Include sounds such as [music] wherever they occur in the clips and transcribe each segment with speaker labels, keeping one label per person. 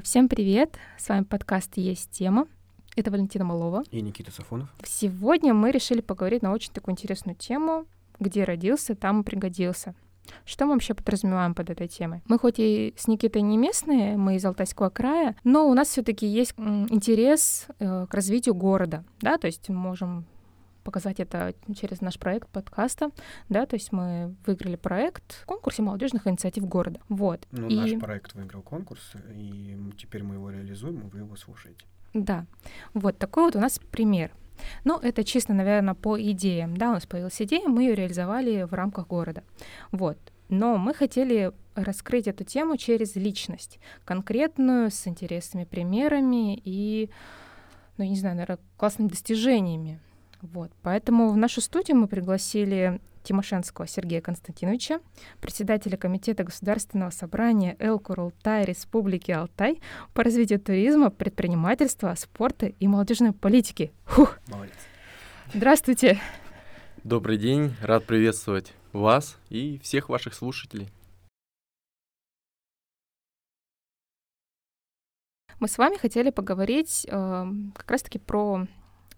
Speaker 1: А, всем привет! С вами подкаст «Есть тема». Это Валентина Малова.
Speaker 2: И Никита Сафонов.
Speaker 1: Сегодня мы решили поговорить на очень такую интересную тему «Где родился, там и пригодился». Что мы вообще подразумеваем под этой темой? Мы хоть и с Никитой не местные, мы из Алтайского края, но у нас все таки есть интерес э, к развитию города, да, то есть мы можем показать это через наш проект подкаста, да, то есть мы выиграли проект в конкурсе молодежных инициатив города, вот.
Speaker 2: Ну, и... наш проект выиграл конкурс, и теперь мы его реализуем, и вы его слушаете.
Speaker 1: Да, вот такой вот у нас пример. Ну, это чисто, наверное, по идеям. Да, у нас появилась идея, мы ее реализовали в рамках города. Вот. Но мы хотели раскрыть эту тему через личность, конкретную, с интересными примерами и, ну, не знаю, наверное, классными достижениями. Вот. Поэтому в нашу студию мы пригласили Тимошенского Сергея Константиновича, председателя Комитета Государственного собрания эл-Курултай Республики Алтай по развитию туризма, предпринимательства, спорта и молодежной политики. Фух.
Speaker 2: Молодец.
Speaker 1: Здравствуйте.
Speaker 3: Добрый день, рад приветствовать вас и всех ваших слушателей.
Speaker 1: Мы с вами хотели поговорить э, как раз-таки про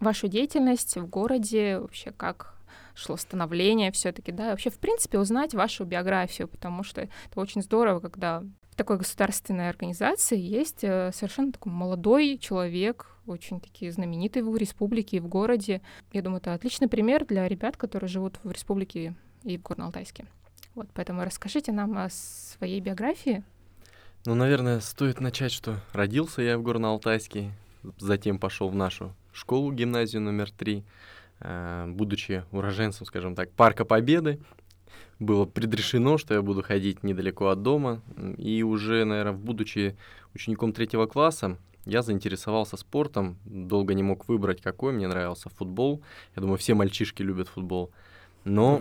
Speaker 1: вашу деятельность в городе, вообще как шло становление все-таки, да, вообще, в принципе, узнать вашу биографию, потому что это очень здорово, когда в такой государственной организации есть э, совершенно такой молодой человек, очень такие знаменитые в республике и в городе. Я думаю, это отличный пример для ребят, которые живут в республике и в Горно-Алтайске. Вот, поэтому расскажите нам о своей биографии.
Speaker 3: Ну, наверное, стоит начать, что родился я в Горно-Алтайске, затем пошел в нашу школу, гимназию номер три, э, будучи уроженцем, скажем так, Парка Победы, было предрешено, что я буду ходить недалеко от дома, и уже, наверное, будучи учеником третьего класса, я заинтересовался спортом, долго не мог выбрать какой, мне нравился футбол, я думаю, все мальчишки любят футбол, но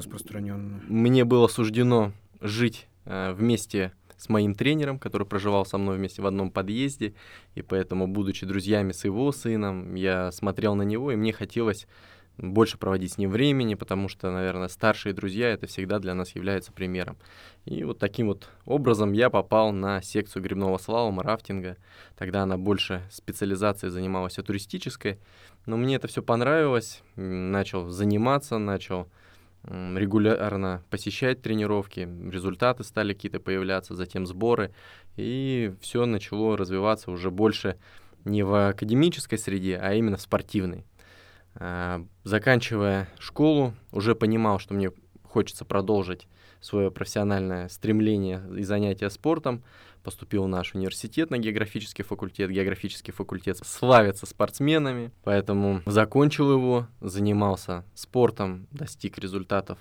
Speaker 3: мне было суждено жить э, вместе с моим тренером, который проживал со мной вместе в одном подъезде, и поэтому, будучи друзьями с его сыном, я смотрел на него, и мне хотелось больше проводить с ним времени, потому что, наверное, старшие друзья это всегда для нас является примером. И вот таким вот образом я попал на секцию грибного слалома, рафтинга. Тогда она больше специализацией занималась а туристической, но мне это все понравилось, начал заниматься, начал регулярно посещать тренировки, результаты стали какие-то появляться, затем сборы, и все начало развиваться уже больше не в академической среде, а именно в спортивной. А, заканчивая школу, уже понимал, что мне хочется продолжить свое профессиональное стремление и занятие спортом, поступил в наш университет на географический факультет. Географический факультет славится спортсменами, поэтому закончил его, занимался спортом, достиг результатов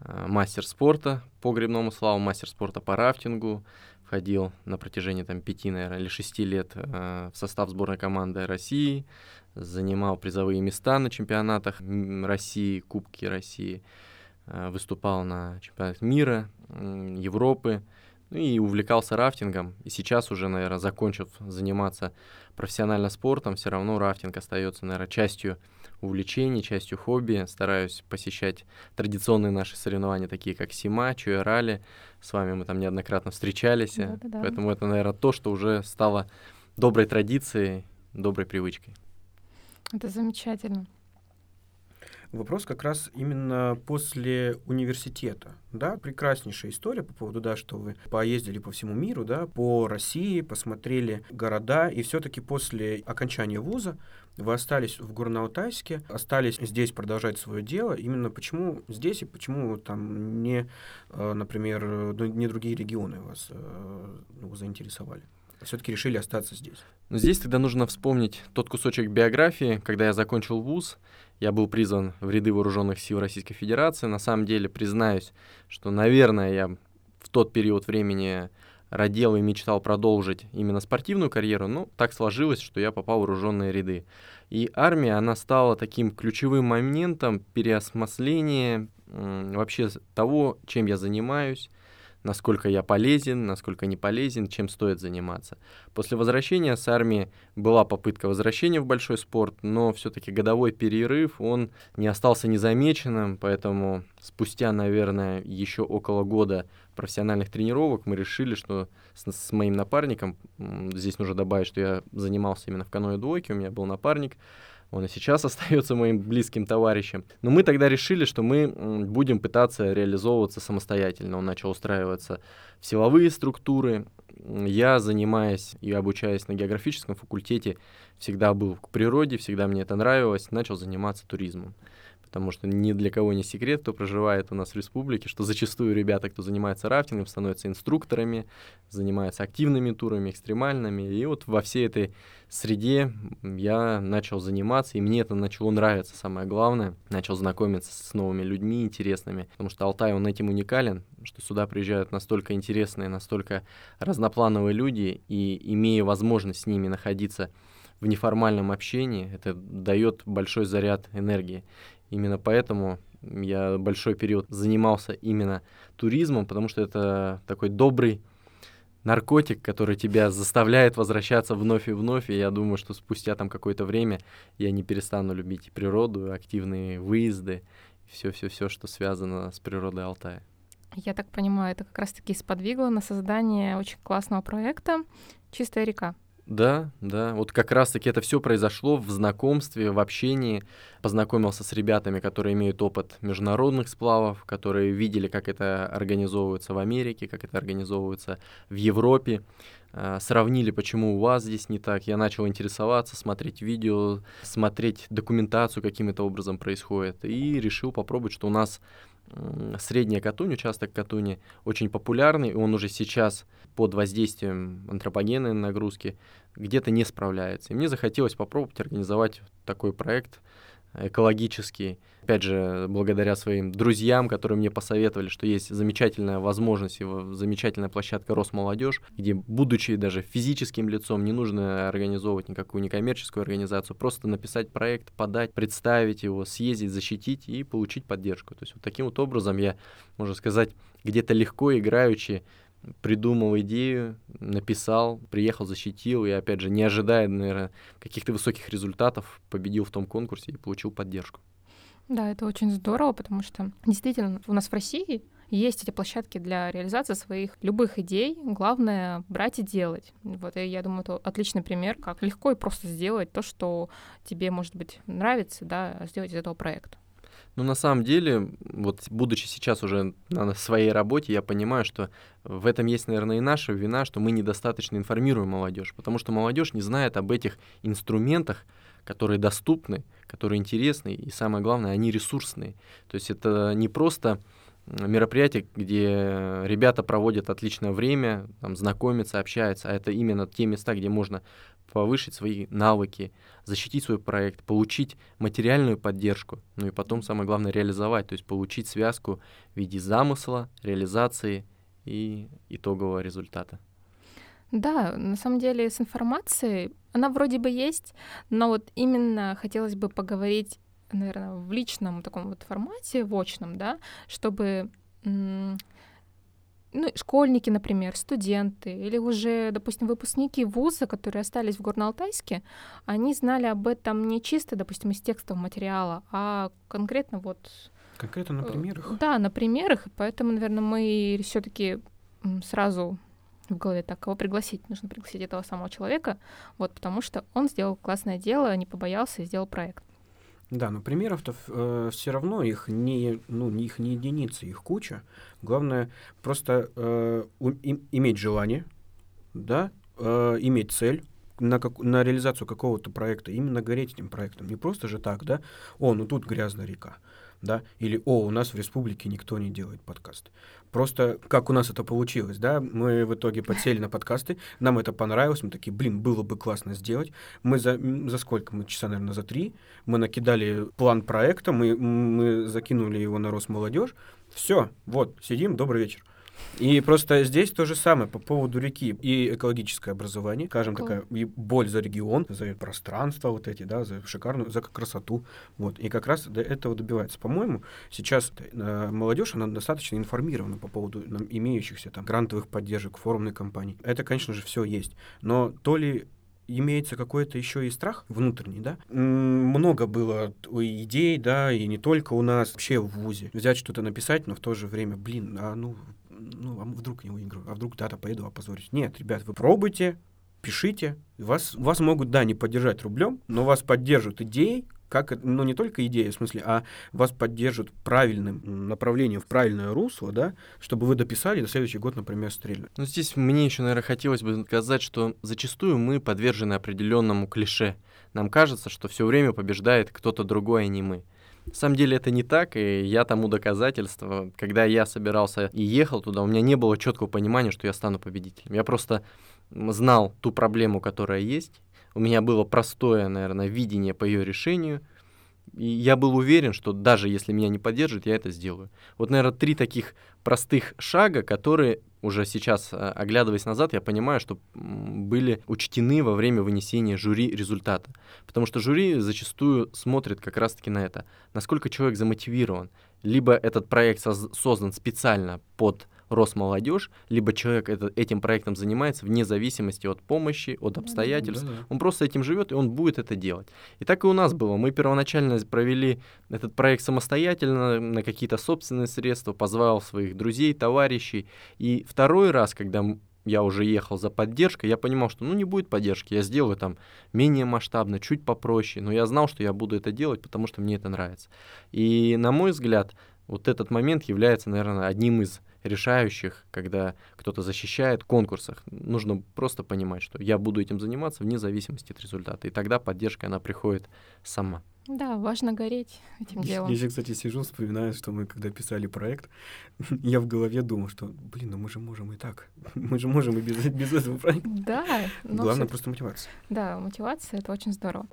Speaker 3: э, мастер спорта по грибному славу, мастер спорта по рафтингу, входил на протяжении там пяти, наверное, или шести лет э, в состав сборной команды России, занимал призовые места на чемпионатах России, Кубки России, выступал на чемпионатах мира, э, Европы, ну и увлекался рафтингом. И сейчас уже, наверное, закончив заниматься профессионально спортом, все равно рафтинг остается, наверное, частью увлечений, частью хобби. Стараюсь посещать традиционные наши соревнования, такие как Сима, Чуя Ралли. С вами мы там неоднократно встречались. Да-да-да. Поэтому это, наверное, то, что уже стало доброй традицией, доброй привычкой.
Speaker 1: Это замечательно.
Speaker 2: Вопрос как раз именно после университета. Да, прекраснейшая история по поводу, да, что вы поездили по всему миру, да, по России, посмотрели города, и все-таки после окончания вуза вы остались в Горно-Алтайске, остались здесь продолжать свое дело. Именно почему здесь и почему там не, э, например, не другие регионы вас э, ну, заинтересовали? Все-таки решили остаться здесь.
Speaker 3: Но здесь тогда нужно вспомнить тот кусочек биографии, когда я закончил вуз, я был призван в ряды вооруженных сил Российской Федерации. На самом деле, признаюсь, что, наверное, я в тот период времени родил и мечтал продолжить именно спортивную карьеру, но так сложилось, что я попал в вооруженные ряды. И армия, она стала таким ключевым моментом переосмысления вообще того, чем я занимаюсь, насколько я полезен, насколько не полезен, чем стоит заниматься. После возвращения с армии была попытка возвращения в большой спорт, но все-таки годовой перерыв, он не остался незамеченным, поэтому спустя, наверное, еще около года профессиональных тренировок мы решили, что с, с моим напарником, здесь нужно добавить, что я занимался именно в каноэ двойке, у меня был напарник, он и сейчас [laughs] остается моим близким товарищем. Но мы тогда решили, что мы будем пытаться реализовываться самостоятельно. Он начал устраиваться в силовые структуры. Я, занимаясь и обучаясь на географическом факультете, всегда был к природе, всегда мне это нравилось, начал заниматься туризмом потому что ни для кого не секрет, кто проживает у нас в республике, что зачастую ребята, кто занимается рафтингом, становятся инструкторами, занимаются активными турами, экстремальными. И вот во всей этой среде я начал заниматься, и мне это начало нравиться, самое главное. Начал знакомиться с новыми людьми интересными, потому что Алтай, он этим уникален, что сюда приезжают настолько интересные, настолько разноплановые люди, и имея возможность с ними находиться в неформальном общении, это дает большой заряд энергии. Именно поэтому я большой период занимался именно туризмом, потому что это такой добрый наркотик, который тебя заставляет возвращаться вновь и вновь. И я думаю, что спустя там какое-то время я не перестану любить природу, активные выезды, все-все-все, что связано с природой Алтая.
Speaker 1: Я так понимаю, это как раз-таки сподвигло на создание очень классного проекта «Чистая река».
Speaker 3: Да, да. Вот как раз-таки это все произошло в знакомстве, в общении. Познакомился с ребятами, которые имеют опыт международных сплавов, которые видели, как это организовывается в Америке, как это организовывается в Европе. А, сравнили, почему у вас здесь не так. Я начал интересоваться, смотреть видео, смотреть документацию, каким это образом происходит. И решил попробовать, что у нас средняя Катунь, участок Катуни, очень популярный, и он уже сейчас под воздействием антропогенной нагрузки где-то не справляется. И мне захотелось попробовать организовать такой проект экологический. Опять же, благодаря своим друзьям, которые мне посоветовали, что есть замечательная возможность, и замечательная площадка Росмолодежь, где, будучи даже физическим лицом, не нужно организовывать никакую некоммерческую организацию, просто написать проект, подать, представить его, съездить, защитить и получить поддержку. То есть вот таким вот образом я, можно сказать, где-то легко играючи придумал идею, написал, приехал, защитил, и, опять же, не ожидая, наверное, каких-то высоких результатов, победил в том конкурсе и получил поддержку.
Speaker 1: Да, это очень здорово, потому что действительно у нас в России есть эти площадки для реализации своих любых идей. Главное — брать и делать. Вот, и я думаю, это отличный пример, как легко и просто сделать то, что тебе, может быть, нравится, да, сделать из этого проекта.
Speaker 3: Ну, на самом деле, вот будучи сейчас уже на своей работе, я понимаю, что в этом есть, наверное, и наша вина, что мы недостаточно информируем молодежь, потому что молодежь не знает об этих инструментах, которые доступны, которые интересны, и самое главное, они ресурсные. То есть это не просто мероприятие, где ребята проводят отличное время, там, знакомятся, общаются, а это именно те места, где можно повысить свои навыки, защитить свой проект, получить материальную поддержку, ну и потом, самое главное, реализовать, то есть получить связку в виде замысла, реализации и итогового результата.
Speaker 1: Да, на самом деле с информацией она вроде бы есть, но вот именно хотелось бы поговорить, наверное, в личном таком вот формате, в очном, да, чтобы ну, школьники, например, студенты или уже, допустим, выпускники вуза, которые остались в Горно-Алтайске, они знали об этом не чисто, допустим, из текстового материала, а конкретно вот...
Speaker 2: Конкретно на э, примерах?
Speaker 1: Да, на примерах, и поэтому, наверное, мы все таки сразу в голове так, кого пригласить? Нужно пригласить этого самого человека, вот, потому что он сделал классное дело, не побоялся и сделал проект.
Speaker 2: Да, но примеров-то э, все равно их не, ну, их не единицы, их куча. Главное просто э, у, им, иметь желание, да, э, иметь цель, на, как, на реализацию какого-то проекта, именно гореть этим проектом. Не просто же так, да, о, ну тут грязная река, да, или о, у нас в республике никто не делает подкаст. Просто как у нас это получилось, да, мы в итоге подсели на подкасты, нам это понравилось, мы такие, блин, было бы классно сделать. Мы за, за сколько? Мы часа, наверное, за три. Мы накидали план проекта, мы, мы закинули его на Росмолодежь. Все, вот, сидим, добрый вечер. И просто здесь то же самое по поводу реки и экологическое образование, скажем, такая и боль за регион, за пространство вот эти, да, за шикарную, за красоту, вот. И как раз до этого добивается. По-моему, сейчас э, молодежь, она достаточно информирована по поводу нам, имеющихся там грантовых поддержек, форумной кампании. Это, конечно же, все есть. Но то ли имеется какой-то еще и страх внутренний, да. Много было идей, да, и не только у нас, вообще в ВУЗе. Взять что-то написать, но в то же время, блин, а ну ну, а вдруг не выиграю, а вдруг да-то поеду, опозорюсь. Нет, ребят, вы пробуйте, пишите. Вас, вас могут, да, не поддержать рублем, но вас поддержат идеей, как, ну, не только идея, в смысле, а вас поддержат правильным направлением, в правильное русло, да, чтобы вы дописали, до следующий год, например, стрельнули.
Speaker 3: Ну, здесь мне еще, наверное, хотелось бы сказать, что зачастую мы подвержены определенному клише. Нам кажется, что все время побеждает кто-то другой, а не мы. На самом деле это не так, и я тому доказательство. Когда я собирался и ехал туда, у меня не было четкого понимания, что я стану победителем. Я просто знал ту проблему, которая есть. У меня было простое, наверное, видение по ее решению. И я был уверен, что даже если меня не поддержат, я это сделаю. Вот, наверное, три таких простых шага, которые уже сейчас, э, оглядываясь назад, я понимаю, что были учтены во время вынесения жюри результата. Потому что жюри зачастую смотрит как раз-таки на это, насколько человек замотивирован. Либо этот проект создан специально под Росмолодежь, либо человек это, этим проектом занимается вне зависимости от помощи, от обстоятельств. Да, да. Он просто этим живет, и он будет это делать. И так и у нас было. Мы первоначально провели этот проект самостоятельно, на какие-то собственные средства, позвал своих друзей, товарищей. И второй раз, когда я уже ехал за поддержкой, я понимал, что ну не будет поддержки, я сделаю там менее масштабно, чуть попроще, но я знал, что я буду это делать, потому что мне это нравится. И на мой взгляд, вот этот момент является, наверное, одним из решающих, когда кто-то защищает в конкурсах. Нужно просто понимать, что я буду этим заниматься вне зависимости от результата. И тогда поддержка, она приходит сама.
Speaker 1: Да, важно гореть этим делом.
Speaker 2: Я сейчас, кстати, сижу, вспоминаю, что мы, когда писали проект, [laughs] я в голове думал, что, блин, ну мы же можем и так. [laughs] Мы же можем и без, без этого проекта.
Speaker 1: Да.
Speaker 2: Главное просто мотивация.
Speaker 1: Да, мотивация — это очень здорово.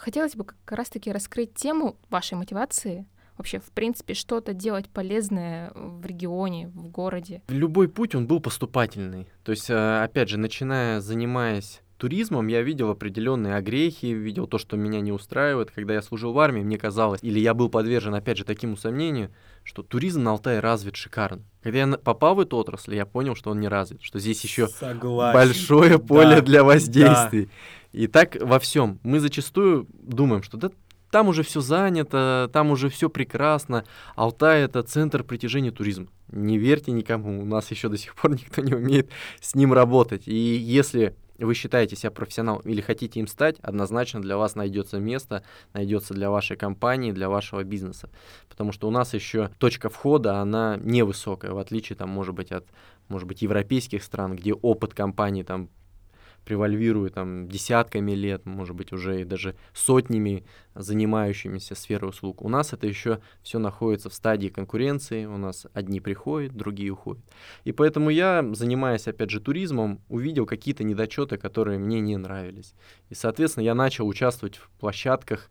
Speaker 1: Хотелось бы как раз-таки раскрыть тему вашей мотивации — вообще, в принципе, что-то делать полезное в регионе, в городе?
Speaker 3: Любой путь, он был поступательный. То есть, э, опять же, начиная, занимаясь туризмом я видел определенные огрехи, видел то, что меня не устраивает. Когда я служил в армии, мне казалось, или я был подвержен, опять же, таким усомнению, что туризм на Алтае развит шикарно. Когда я попал в эту отрасль, я понял, что он не развит, что здесь еще Согласен. большое поле да, для воздействий. Да. И так во всем. Мы зачастую думаем, что да там уже все занято, там уже все прекрасно. Алтай это центр притяжения туризма. Не верьте никому, у нас еще до сих пор [laughs] никто не умеет с ним работать. И если вы считаете себя профессионалом или хотите им стать, однозначно для вас найдется место, найдется для вашей компании, для вашего бизнеса. Потому что у нас еще точка входа, она невысокая, в отличие, там, может быть, от может быть, европейских стран, где опыт компании там превальвирует там десятками лет, может быть, уже и даже сотнями занимающимися сферой услуг. У нас это еще все находится в стадии конкуренции, у нас одни приходят, другие уходят. И поэтому я, занимаясь, опять же, туризмом, увидел какие-то недочеты, которые мне не нравились. И, соответственно, я начал участвовать в площадках,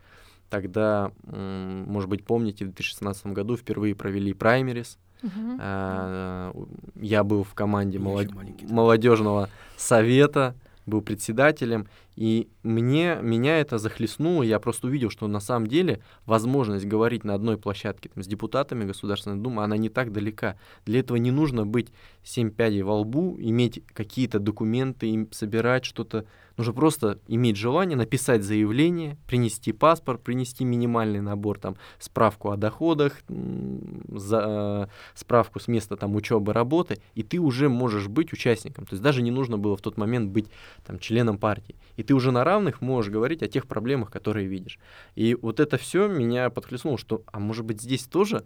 Speaker 3: Тогда, может быть, помните, в 2016 году впервые провели праймерис. Uh-huh. Я был в команде молод... молодежного совета был председателем, и мне, меня это захлестнуло, я просто увидел, что на самом деле возможность говорить на одной площадке там, с депутатами Государственной Думы, она не так далека. Для этого не нужно быть семь пядей во лбу, иметь какие-то документы, собирать что-то Нужно просто иметь желание написать заявление, принести паспорт, принести минимальный набор, там, справку о доходах, за, э, справку с места там, учебы, работы, и ты уже можешь быть участником. То есть даже не нужно было в тот момент быть там, членом партии. И ты уже на равных можешь говорить о тех проблемах, которые видишь. И вот это все меня подхлестнуло, что, а может быть, здесь тоже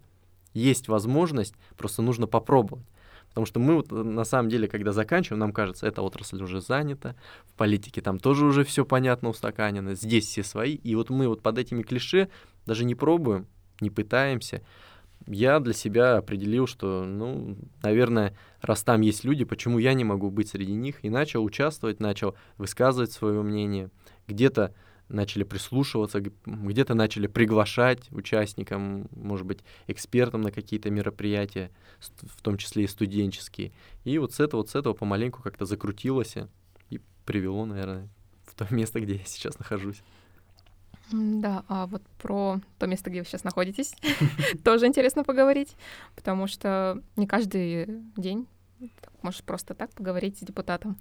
Speaker 3: есть возможность, просто нужно попробовать. Потому что мы вот, э, на самом деле, когда заканчиваем, нам кажется, эта отрасль уже занята, в политике там тоже уже все понятно, устаканено, здесь все свои. И вот мы вот под этими клише даже не пробуем, не пытаемся. Я для себя определил, что, ну, наверное, раз там есть люди, почему я не могу быть среди них, и начал участвовать, начал высказывать свое мнение. Где-то начали прислушиваться, где-то начали приглашать участникам, может быть, экспертам на какие-то мероприятия, в том числе и студенческие. И вот с этого, вот с этого помаленьку как-то закрутилось и привело, наверное, в то [laughs] место, где я сейчас нахожусь.
Speaker 1: Да, а вот про то место, где вы сейчас находитесь, [laughs] тоже интересно поговорить, потому что не каждый день можешь просто так поговорить с депутатом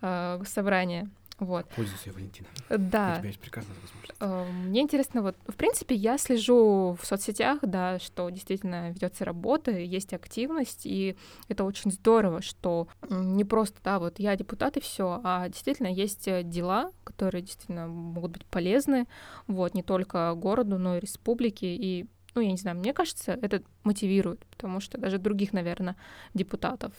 Speaker 1: э, собрания. Вот.
Speaker 2: Пользуйся, Валентина.
Speaker 1: Да.
Speaker 2: У тебя есть прекрасная возможность.
Speaker 1: Э, Мне интересно, вот, в принципе, я слежу в соцсетях, да, что действительно ведется работа, есть активность, и это очень здорово, что не просто, да, вот я депутат и все, а действительно есть э, дела, которые действительно могут быть полезны, вот, не только городу, но и республике, и ну, я не знаю, мне кажется, это мотивирует, потому что даже других, наверное, депутатов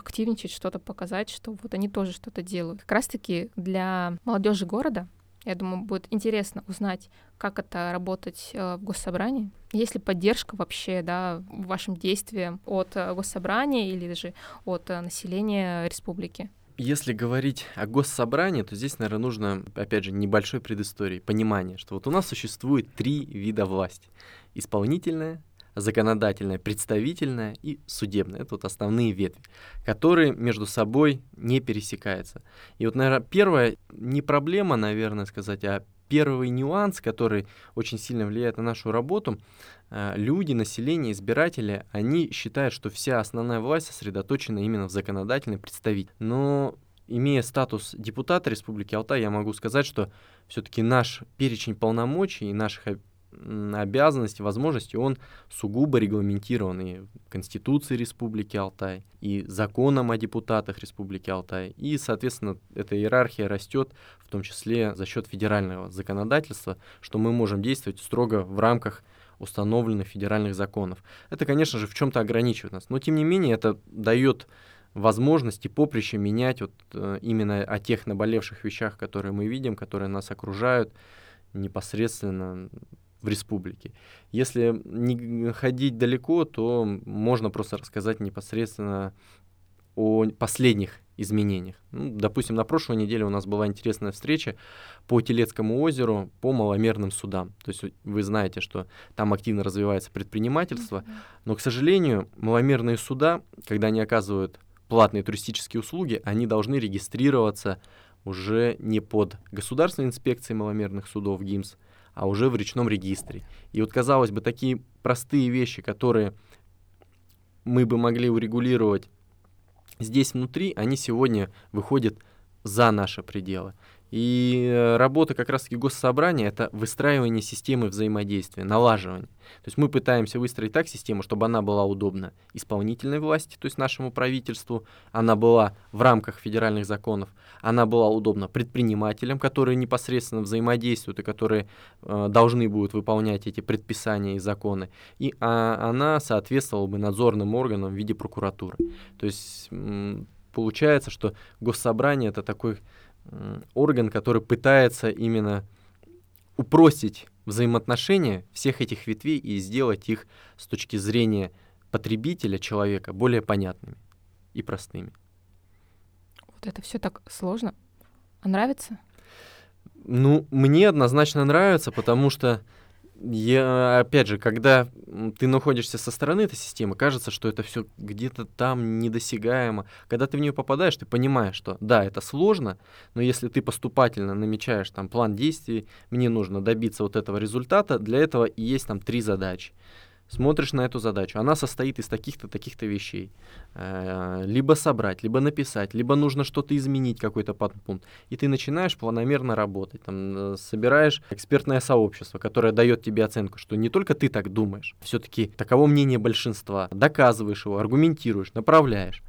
Speaker 1: активничать, что-то показать, что вот они тоже что-то делают. Как раз-таки для молодежи города, я думаю, будет интересно узнать, как это работать э, в госсобрании. Есть ли поддержка вообще, да, вашим действиям от э, госсобрания или даже от э, населения республики?
Speaker 3: Если говорить о госсобрании, то здесь, наверное, нужно, опять же, небольшой предыстории, понимание, что вот у нас существует три вида власти. Исполнительная, законодательная, представительная и судебная. Это вот основные ветви, которые между собой не пересекаются. И вот, наверное, первая не проблема, наверное, сказать, а первый нюанс, который очень сильно влияет на нашу работу, э, люди, население, избиратели, они считают, что вся основная власть сосредоточена именно в законодательной представительной. Но имея статус депутата Республики Алтай, я могу сказать, что все-таки наш перечень полномочий и наших обязанности, возможности, он сугубо регламентирован и Конституцией Республики Алтай, и законом о депутатах Республики Алтай. И, соответственно, эта иерархия растет, в том числе за счет федерального законодательства, что мы можем действовать строго в рамках установленных федеральных законов. Это, конечно же, в чем-то ограничивает нас, но тем не менее это дает возможности поприще менять вот э, именно о тех наболевших вещах, которые мы видим, которые нас окружают непосредственно в республике. Если не ходить далеко, то можно просто рассказать непосредственно о последних изменениях. Ну, допустим, на прошлой неделе у нас была интересная встреча по Телецкому озеру, по маломерным судам. То есть вы знаете, что там активно развивается предпринимательство, но, к сожалению, маломерные суда, когда они оказывают платные туристические услуги, они должны регистрироваться уже не под государственной инспекцией маломерных судов ГИМС, а уже в речном регистре. И вот, казалось бы, такие простые вещи, которые мы бы могли урегулировать здесь внутри, они сегодня выходят за наши пределы. И э, работа как раз-таки госсобрания — это выстраивание системы взаимодействия, налаживание. То есть мы пытаемся выстроить так систему, чтобы она была удобна исполнительной власти, то есть нашему правительству, она была в рамках федеральных законов, она была удобна предпринимателям, которые непосредственно взаимодействуют и которые э, должны будут выполнять эти предписания и законы, и а, она соответствовала бы надзорным органам в виде прокуратуры. То есть получается, что госсобрание — это такой орган, который пытается именно упростить взаимоотношения всех этих ветвей и сделать их с точки зрения потребителя, человека, более понятными и простыми.
Speaker 1: Вот это все так сложно. А нравится?
Speaker 3: Ну, мне однозначно нравится, потому что я, опять же, когда ты находишься со стороны этой системы, кажется, что это все где-то там недосягаемо. Когда ты в нее попадаешь, ты понимаешь, что да, это сложно, но если ты поступательно намечаешь там план действий, мне нужно добиться вот этого результата, для этого и есть там три задачи смотришь на эту задачу, она состоит из таких-то, таких-то вещей. Э, либо собрать, либо написать, либо нужно что-то изменить, какой-то подпункт. И ты начинаешь планомерно работать. Там, э, собираешь экспертное сообщество, которое дает тебе оценку, что не только ты так думаешь, все-таки таково мнение большинства. Доказываешь его, аргументируешь, направляешь.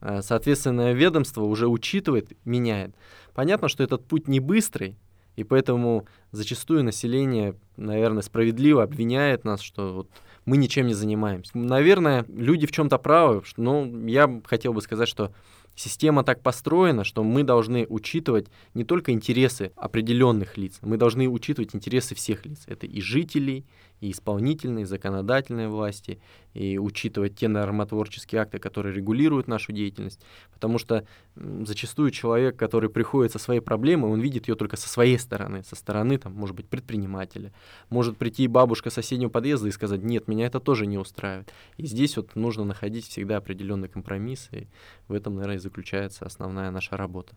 Speaker 3: Э, соответственно, ведомство уже учитывает, меняет. Понятно, что этот путь не быстрый, и поэтому зачастую население, наверное, справедливо обвиняет нас, что вот мы ничем не занимаемся. Наверное, люди в чем-то правы, но я хотел бы сказать, что система так построена, что мы должны учитывать не только интересы определенных лиц, мы должны учитывать интересы всех лиц. Это и жителей, и исполнительной, и законодательной власти, и учитывать те нормотворческие акты, которые регулируют нашу деятельность. Потому что зачастую человек, который приходит со своей проблемой, он видит ее только со своей стороны, со стороны, там, может быть, предпринимателя. Может прийти бабушка соседнего подъезда и сказать, нет, меня это тоже не устраивает. И здесь вот нужно находить всегда определенный компромисс, и в этом, наверное, и заключается основная наша работа.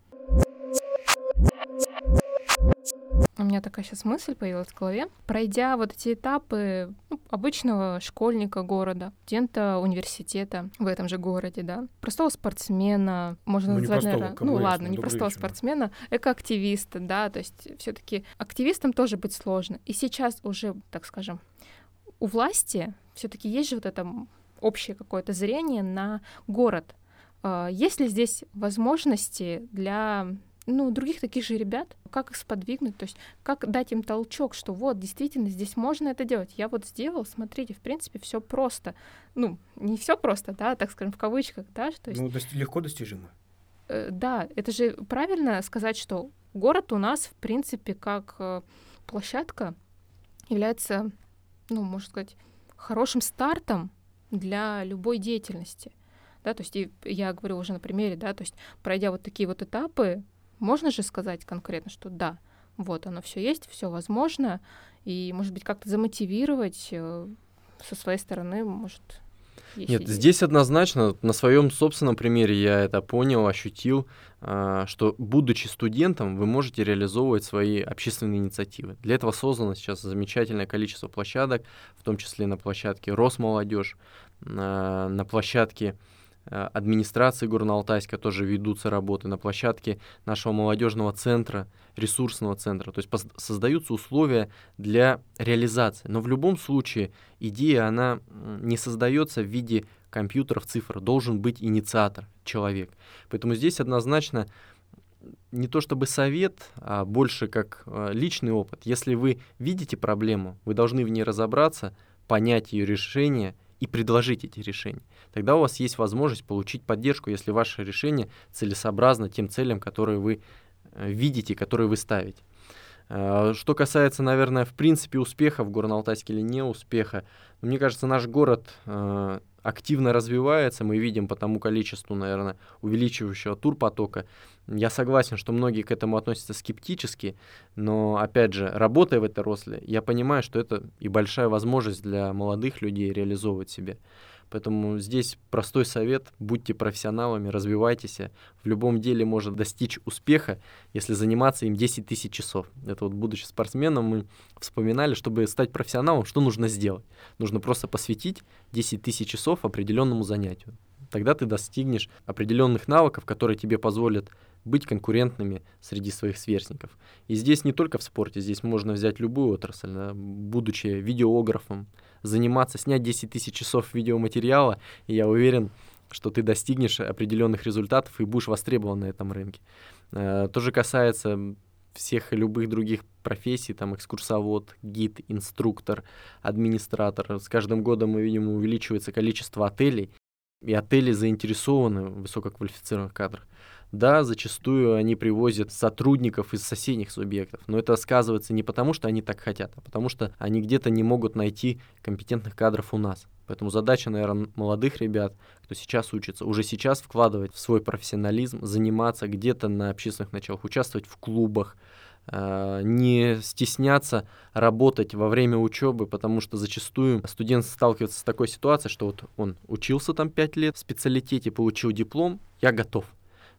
Speaker 1: У меня такая сейчас мысль появилась в голове. Пройдя вот эти этапы, ну, обычного школьника города, студента университета в этом же городе, да, простого спортсмена, можно
Speaker 2: Ну,
Speaker 1: назвать,
Speaker 2: простого,
Speaker 1: наверное, ну ладно, не простого
Speaker 2: вечер.
Speaker 1: спортсмена, экоактивиста, да, то есть все таки активистам тоже быть сложно. И сейчас уже, так скажем, у власти все таки есть же вот это общее какое-то зрение на город. А, Есть ли здесь возможности для ну, других таких же ребят, как их сподвигнуть, то есть как дать им толчок, что вот, действительно, здесь можно это делать. Я вот сделал, смотрите, в принципе, все просто. Ну, не все просто, да, так скажем, в кавычках, да, то есть,
Speaker 2: Ну, дос- легко достижимо.
Speaker 1: э, да, это же правильно сказать, что город у нас, в принципе, как э, площадка является, ну, можно сказать, хорошим стартом для любой деятельности. Да, то есть и я говорю уже на примере, да, то есть пройдя вот такие вот этапы, можно же сказать конкретно, что да, вот оно все есть, все возможно, и, может быть, как-то замотивировать э, со своей стороны, может, есть
Speaker 3: Нет,
Speaker 1: идеи.
Speaker 3: здесь однозначно, на своем собственном примере я это понял, ощутил, а, что, будучи студентом, вы можете реализовывать свои общественные инициативы. Для этого создано сейчас замечательное количество площадок, в том числе на площадке Росмолодежь, на, на площадке администрации Горно-Алтайска тоже ведутся работы, на площадке нашего молодежного центра, ресурсного центра. То есть создаются условия для реализации. Но в любом случае идея, она не создается в виде компьютеров, цифр. Должен быть инициатор, человек. Поэтому здесь однозначно не то чтобы совет, а больше как э, личный опыт. Если вы видите проблему, вы должны в ней разобраться, понять ее решение и предложить эти решения. Тогда у вас есть возможность получить поддержку, если ваше решение целесообразно тем целям, которые вы э, видите, которые вы ставите. Э, Что касается, наверное, в принципе успеха в Горно-Алтайске или не успеха, ну, мне кажется, наш город э, активно развивается, мы видим по тому количеству, наверное, увеличивающего турпотока. Я согласен, что многие к этому относятся скептически, но, опять же, работая в этой росле, я понимаю, что это и большая возможность для молодых людей реализовывать себя. Поэтому здесь простой совет, будьте профессионалами, развивайтесь. В любом деле можно достичь успеха, если заниматься им 10 тысяч часов. Это вот будучи спортсменом, мы вспоминали, чтобы стать профессионалом, что нужно сделать? Нужно просто посвятить 10 тысяч часов определенному занятию. Тогда ты достигнешь определенных навыков, которые тебе позволят быть конкурентными среди своих сверстников. И здесь не только в спорте, здесь можно взять любую отрасль, да, будучи видеографом, заниматься, снять 10 тысяч часов видеоматериала, и я уверен, что ты достигнешь определенных результатов и будешь востребован на этом рынке. Э, То же касается всех любых других профессий, там экскурсовод, гид, инструктор, администратор. С каждым годом мы видим увеличивается количество отелей, и отели заинтересованы в высококвалифицированных кадрах. Да, зачастую они привозят сотрудников из соседних субъектов, но это сказывается не потому, что они так хотят, а потому что они где-то не могут найти компетентных кадров у нас. Поэтому задача, наверное, молодых ребят, кто сейчас учится, уже сейчас вкладывать в свой профессионализм, заниматься где-то на общественных началах, участвовать в клубах, э, не стесняться работать во время учебы, потому что зачастую студент сталкивается с такой ситуацией, что вот он учился там 5 лет в специалитете, получил диплом, я готов.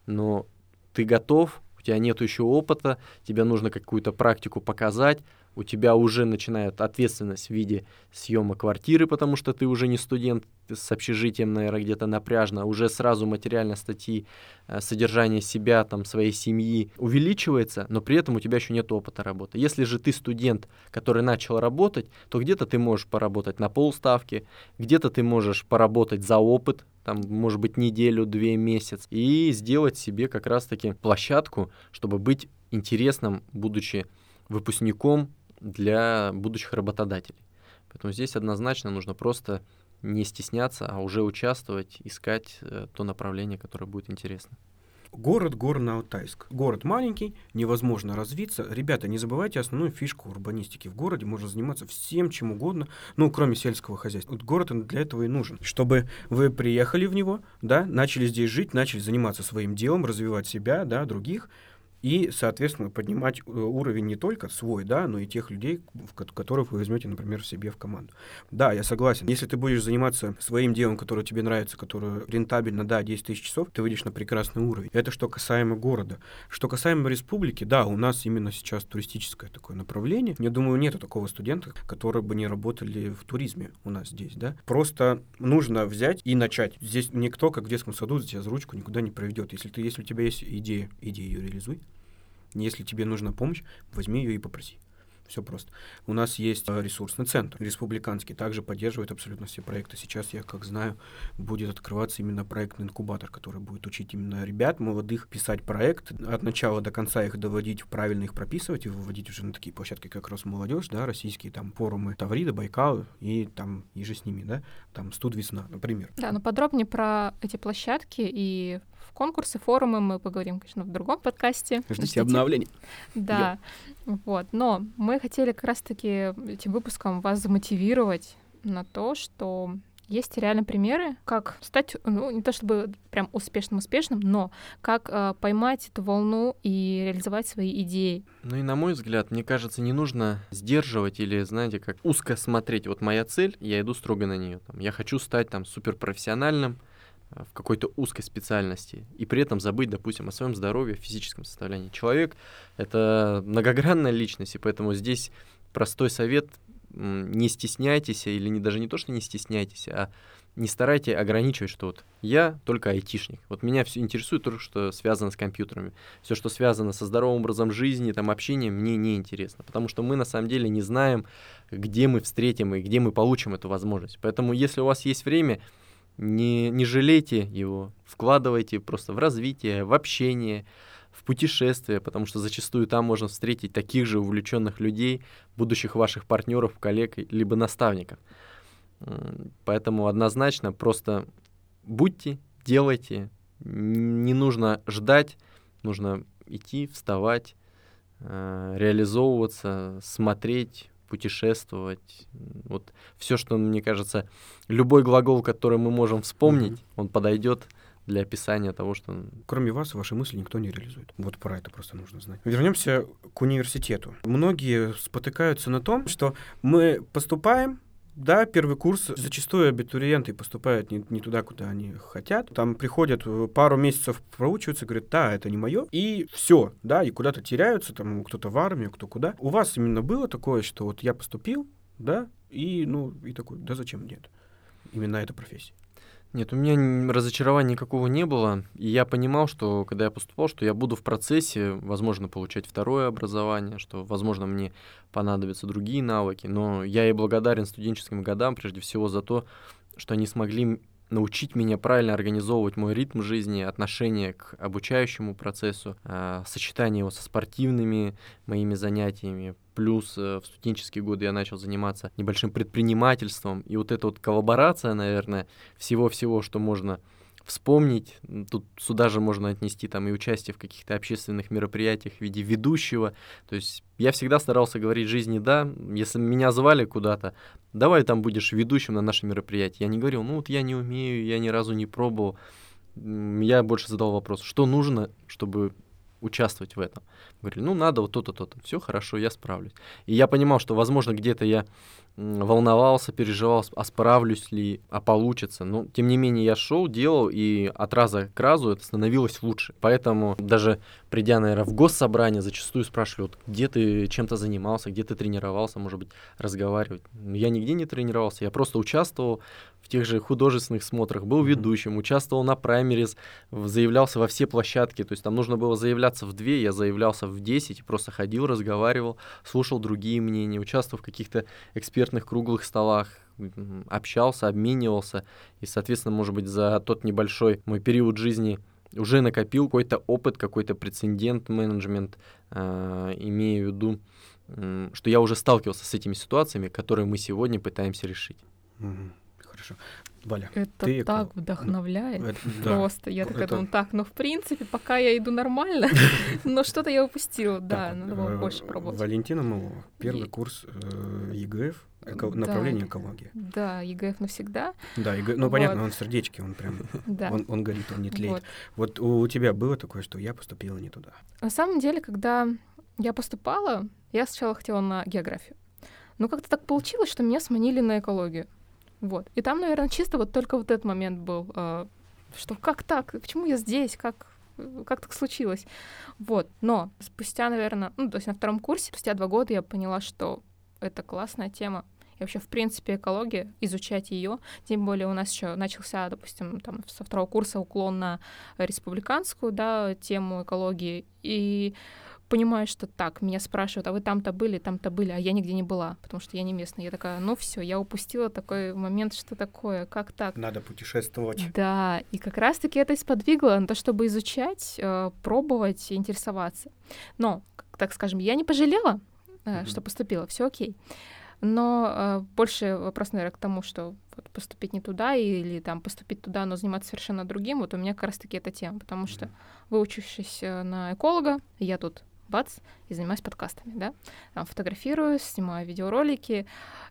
Speaker 3: Но ты готов, у тебя нет еще опыта, тебе нужно какую-то практику показать, у тебя уже начинает ответственность в виде съема квартиры, потому что ты уже не студент с общежитием, наверное, где-то напряжно, уже сразу материальные статьи, э, содержание себя, там, своей семьи увеличивается, но при этом у тебя еще нет опыта работы. Если же ты студент, который начал работать, то где-то ты можешь поработать на полставки, где-то ты можешь поработать за опыт, там, может быть, неделю, две, месяц, и сделать себе как раз-таки площадку, чтобы быть интересным, будучи выпускником для будущих работодателей. Поэтому здесь однозначно нужно просто не стесняться, а уже участвовать, искать э, то направление, которое будет интересно.
Speaker 2: Город Горно-Алтайск. Город маленький, невозможно развиться. Ребята, не забывайте основную фишку урбанистики. В городе можно заниматься всем, чем угодно, ну, кроме сельского хозяйства. Вот город для этого и нужен. Чтобы вы приехали в него, да, начали здесь жить, начали заниматься своим делом, развивать себя, да, других. И, соответственно, поднимать э, уровень не только свой, да, но и тех людей, которых вы возьмете, например, себе в команду. Да, я согласен. Если ты будешь заниматься своим делом, которое тебе нравится, которое рентабельно, да, 10 тысяч часов, ты выйдешь на прекрасный уровень. Это что касаемо города. Что касаемо республики, да, у нас именно сейчас туристическое такое направление. Я думаю, нету такого студента, который бы не работали в туризме у нас здесь, да. Просто нужно взять и начать. Здесь никто, как в детском саду, тебя за ручку никуда не проведет. Если, ты, если у тебя есть идея, ее реализуй. Если тебе нужна помощь, возьми ее и попроси. Все просто. У нас есть э, ресурсный центр республиканский, также поддерживает абсолютно все проекты. Сейчас, я как знаю, будет открываться именно проектный инкубатор, который будет учить именно ребят молодых писать проект, от начала до конца их доводить, правильно их прописывать и выводить уже на такие площадки, как Росмолодежь, да, российские там форумы Таврида, Байкал и там и же с ними, да, там Студ Весна, например.
Speaker 1: Да, но подробнее про эти площадки и конкурсы, форумы мы поговорим, конечно, в другом подкасте.
Speaker 2: Ждите, Ждите. обновлений.
Speaker 1: Да, Йо. вот. Но мы хотели как раз-таки этим выпуском вас замотивировать на то, что есть реально примеры, как стать, ну, не то чтобы прям успешным-успешным, но как э, поймать эту волну и реализовать свои идеи.
Speaker 3: Ну и на мой взгляд, мне кажется, не нужно сдерживать или, знаете, как узко смотреть. Вот моя цель, я иду строго на нее. Там, я хочу стать там суперпрофессиональным, в какой-то узкой специальности и при этом забыть, допустим, о своем здоровье, физическом состоянии. Человек — это многогранная личность, и поэтому здесь простой совет — не стесняйтесь, или не, даже не то, что не стесняйтесь, а не старайтесь ограничивать, что вот я только айтишник. Вот меня все интересует только, что связано с компьютерами. Все, что связано со здоровым образом жизни, там, общением, мне не интересно. Потому что мы на самом деле не знаем, где мы встретим и где мы получим эту возможность. Поэтому, если у вас есть время, не, не жалейте его, вкладывайте просто в развитие, в общение, в путешествия, потому что зачастую там можно встретить таких же увлеченных людей, будущих ваших партнеров, коллег, либо наставников. Поэтому однозначно просто будьте, делайте, не нужно ждать, нужно идти, вставать, э, реализовываться, смотреть, путешествовать. Вот все, что, мне кажется, любой глагол, который мы можем вспомнить, mm-hmm. он подойдет для описания того, что...
Speaker 2: Кроме вас, ваши мысли никто не реализует. Вот про это просто нужно знать. Вернемся к университету. Многие спотыкаются на том, что мы поступаем, да, первый курс зачастую абитуриенты поступают не, не туда, куда они хотят. Там приходят э, пару месяцев проучиваются, говорят, да, это не мое, и все, да, и куда-то теряются, там кто-то в армию, кто куда. У вас именно было такое, что вот я поступил, да, и ну и такой, да зачем мне это? Именно эта профессия.
Speaker 3: Нет, у меня разочарования никакого не было. И я понимал, что когда я поступал, что я буду в процессе, возможно, получать второе образование, что, возможно, мне понадобятся другие навыки. Но я и благодарен студенческим годам, прежде всего, за то, что они смогли научить меня правильно организовывать мой ритм жизни, отношение к обучающему процессу, э, сочетание его со спортивными моими занятиями. Плюс э, в студенческие годы я начал заниматься небольшим предпринимательством. И вот эта вот коллаборация, наверное, всего-всего, что можно вспомнить. Тут сюда же можно отнести там и участие в каких-то общественных мероприятиях в виде ведущего. То есть я всегда старался говорить жизни «да». Если меня звали куда-то, давай там будешь ведущим на наше мероприятие. Я не говорил, ну вот я не умею, я ни разу не пробовал. Я больше задал вопрос, что нужно, чтобы участвовать в этом. Говорили, ну надо вот то-то, то-то. Все хорошо, я справлюсь. И я понимал, что, возможно, где-то я волновался, переживал, а справлюсь ли, а получится. Но, тем не менее, я шел, делал, и от раза к разу это становилось лучше. Поэтому даже придя, наверное, в госсобрание, зачастую спрашивают, где ты чем-то занимался, где ты тренировался, может быть, разговаривать. Я нигде не тренировался, я просто участвовал в тех же художественных смотрах, был ведущим, участвовал на праймерис, заявлялся во все площадки, то есть там нужно было заявляться в две, я заявлялся в десять, просто ходил, разговаривал, слушал другие мнения, участвовал в каких-то экспертных круглых столах, общался, обменивался, и, соответственно, может быть, за тот небольшой мой период жизни уже накопил какой-то опыт, какой-то прецедент менеджмент, э, имею в виду, э, что я уже сталкивался с этими ситуациями, которые мы сегодня пытаемся решить.
Speaker 2: Mm-hmm хорошо. Валя,
Speaker 1: это ты так вдохновляет это, просто. Да, я такая это... думаю, так, ну в принципе, пока я иду нормально, [laughs] но что-то я упустила, да, надо было больше пробовать.
Speaker 2: Валентина Малова, первый курс ЕГФ, Эко...
Speaker 1: Да.
Speaker 2: Направление экология.
Speaker 1: Да, ЕГФ навсегда.
Speaker 2: Да, ЕГЭ... ну
Speaker 1: Вот.
Speaker 2: понятно, он в сердечке, он прям, [laughs]
Speaker 1: Да.
Speaker 2: он, он горит, он не тлеет.
Speaker 1: Вот.
Speaker 2: Вот у тебя было такое, что я поступила не туда?
Speaker 1: На самом деле, когда я поступала, я сначала хотела на географию. Но как-то так получилось, что меня сманили на экологию. Вот. И там, наверное, чисто вот только вот этот момент был, э, что как так? Почему я здесь? Как, как так случилось? Вот. Но спустя, наверное, ну, то есть на втором курсе, спустя два года я поняла, что это классная тема. И вообще, в принципе, экология, изучать ее. Тем более у нас еще начался, допустим, там со второго курса уклон на республиканскую, да, тему экологии. И понимаю, что так, меня спрашивают, а вы там-то были, там-то были, а я нигде не была, потому что я не местная. Я такая, ну все, я упустила такой момент, что такое, как так?
Speaker 2: Надо путешествовать.
Speaker 1: Да, и как раз-таки это и сподвигло на то, чтобы изучать, э, пробовать, интересоваться. Но, так скажем, я не пожалела,
Speaker 2: Мгм.
Speaker 1: что поступила, все окей. Но э, больше вопрос, наверное, к тому, что вот поступить не туда или там поступить туда, но заниматься совершенно другим. Вот у меня как раз-таки эта тема, потому что выучившись э, на эколога, я тут бац, и занимаюсь подкастами, да, Там фотографирую, снимаю видеоролики,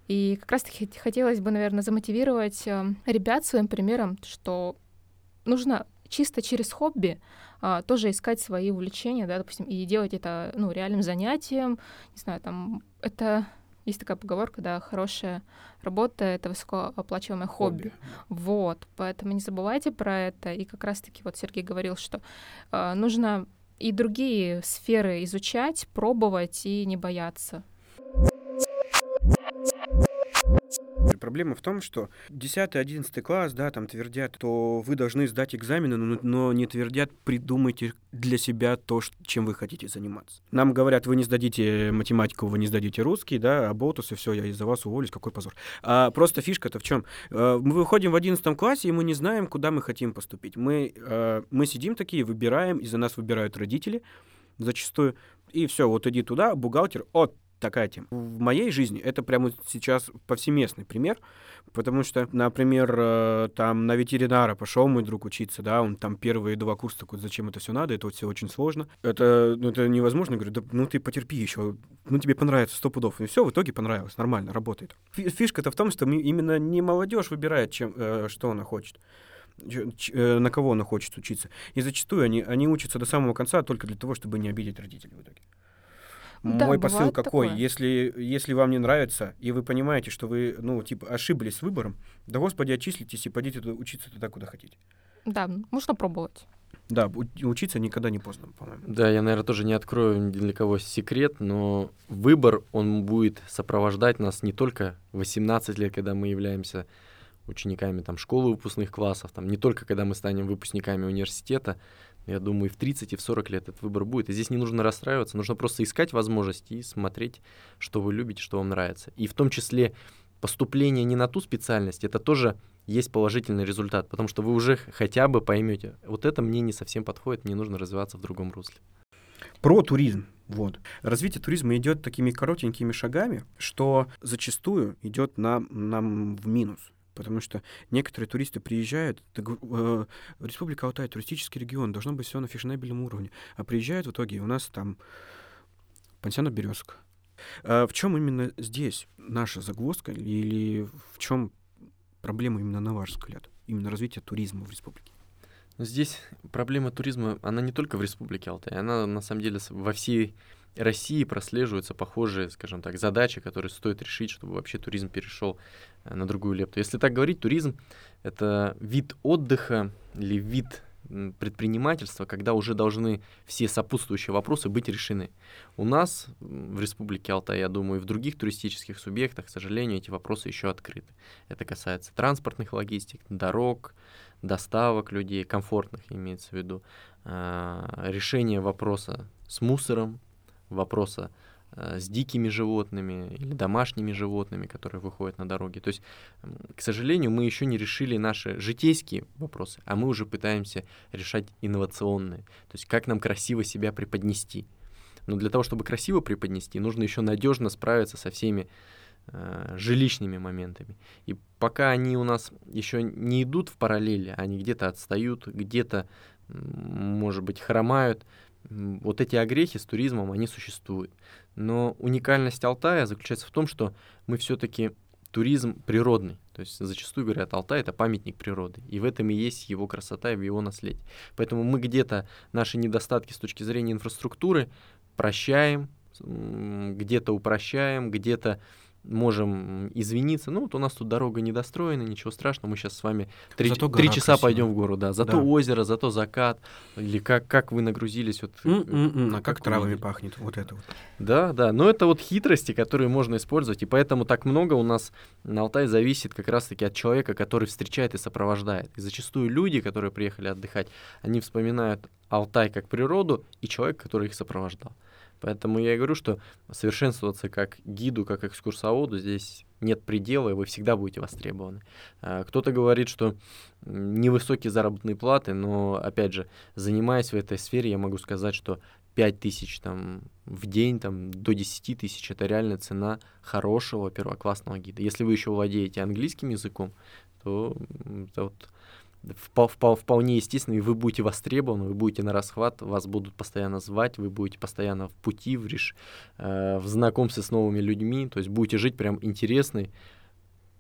Speaker 1: и как раз-таки хот- хотелось бы, наверное, замотивировать э, ребят своим примером, что нужно чисто через хобби а, тоже искать свои увлечения, да, допустим, и делать это, ну, реальным занятием, не знаю, там, это есть такая поговорка, да, хорошая работа — это высокооплачиваемое хобби. Вот, поэтому не забывайте про это. И как раз-таки вот Сергей говорил, что э, нужно и другие сферы изучать, пробовать и не бояться.
Speaker 2: Проблема в том, что 10-11 класс, да, там твердят, то вы должны сдать экзамены, но, но не твердят, придумайте для себя то, чем вы хотите заниматься. Нам говорят, вы не сдадите математику, вы не сдадите русский, да, а болтус, и все, я из-за вас уволюсь, какой позор. А просто фишка-то в чем? Мы выходим в 11 классе, и мы не знаем, куда мы хотим поступить. Мы, э, мы сидим такие, выбираем, и за нас выбирают родители зачастую, и все, вот иди туда, бухгалтер, от такая тема. В моей жизни это прямо сейчас повсеместный пример, потому что, например, э, там на ветеринара пошел мой друг учиться, да, он там первые два курса такой, зачем это все надо, это вот все очень сложно. Это, ну, это невозможно, говорю, да, ну ты потерпи еще, ну тебе понравится сто пудов. И все, в итоге понравилось, нормально, работает. Фи- Фишка-то в том, что именно не молодежь выбирает, чем, э, что она хочет э, на кого она хочет учиться. И зачастую они, они учатся до самого конца только для того, чтобы не обидеть родителей в итоге.
Speaker 1: Да,
Speaker 2: Мой посыл какой?
Speaker 1: такое.
Speaker 2: Если, если вам не нравится, и вы понимаете, что вы, ну, типа, ошиблись с выбором, да, господи, отчислитесь и пойдите туда- учиться туда, куда хотите.
Speaker 1: Да, можно пробовать.
Speaker 2: Да, учиться никогда не поздно, по-моему.
Speaker 3: Да, я, наверное, тоже не открою ни для кого секрет, но выбор, он будет сопровождать нас не только в 18 лет, когда мы являемся учениками там, школы выпускных классов, там, не только когда мы станем выпускниками университета, я думаю, и в 30, и в 40 лет этот выбор будет. И здесь не нужно расстраиваться, нужно просто искать возможности и смотреть, что вы любите, что вам нравится. И в том числе поступление не на ту специальность, это тоже есть положительный результат, потому что вы уже хотя бы поймете, вот это мне не совсем подходит, мне нужно развиваться в другом русле.
Speaker 2: Про туризм. Вот. Развитие туризма идет такими коротенькими шагами, что зачастую идет нам, нам в минус. Потому что некоторые туристы приезжают, так, э, Республика Алтай, туристический регион, должно быть все на фешенебельном уровне. А приезжают в итоге, у нас там пансионат Березка. в чем именно здесь наша загвоздка или в чем проблема именно на ваш взгляд? Именно развитие туризма в республике?
Speaker 3: Но здесь проблема туризма, она не только в Республике Алтай, она на самом деле во всей России прослеживаются похожие, скажем так, задачи, которые стоит решить, чтобы вообще туризм перешел э, на другую лепту. Если так говорить, туризм — это вид отдыха или вид предпринимательства, когда уже должны все сопутствующие вопросы быть решены. У нас в Республике Алтай, я думаю, и в других туристических субъектах, к сожалению, эти вопросы еще открыты. Это касается транспортных логистик, дорог, доставок людей, комфортных имеется в виду, а, решение вопроса с мусором, вопроса а, с дикими животными или домашними животными, которые выходят на дороги. То есть, к сожалению, мы еще не решили наши житейские вопросы, а мы уже пытаемся решать инновационные. То есть, как нам красиво себя преподнести. Но для того, чтобы красиво преподнести, нужно еще надежно справиться со всеми э, жилищными моментами. И пока они у нас еще не идут в параллели, они где-то отстают, где-то, может быть, хромают, вот эти огрехи с туризмом, они существуют. Но уникальность Алтая заключается в том, что мы все-таки туризм природный. То есть зачастую говорят, Алтай это памятник природы. И в этом и есть его красота и его наследии. Поэтому мы где-то наши недостатки с точки зрения инфраструктуры прощаем, где-то упрощаем, где-то можем извиниться. Ну, вот у нас тут дорога недостроена, ничего страшного, мы сейчас с вами три, три часа пойдем в гору, да. Зато да. озеро, зато закат, или как, как вы нагрузились. Вот,
Speaker 2: Mm-mm, а как, травами пахнет, вот это вот.
Speaker 3: Да, да, но это вот хитрости, которые можно использовать, и поэтому так много у нас на Алтай зависит как раз-таки от человека, который встречает и сопровождает. И зачастую люди, которые приехали отдыхать, они вспоминают Алтай как природу и человек, который их сопровождал. Поэтому я и говорю, что совершенствоваться как гиду, как экскурсоводу здесь нет предела, и вы всегда будете востребованы. А, кто-то говорит, что невысокие заработные платы, но, опять же, занимаясь в этой сфере, я могу сказать, что 5 тысяч там, в день там, до 10 тысяч — это реальная цена хорошего первоклассного гида. Если вы еще владеете английским языком, то это вот вполне естественно, и вы будете востребованы, вы будете на расхват, вас будут постоянно звать, вы будете постоянно в пути, в, реш... э, в знакомстве с новыми людьми, то есть будете жить прям интересной,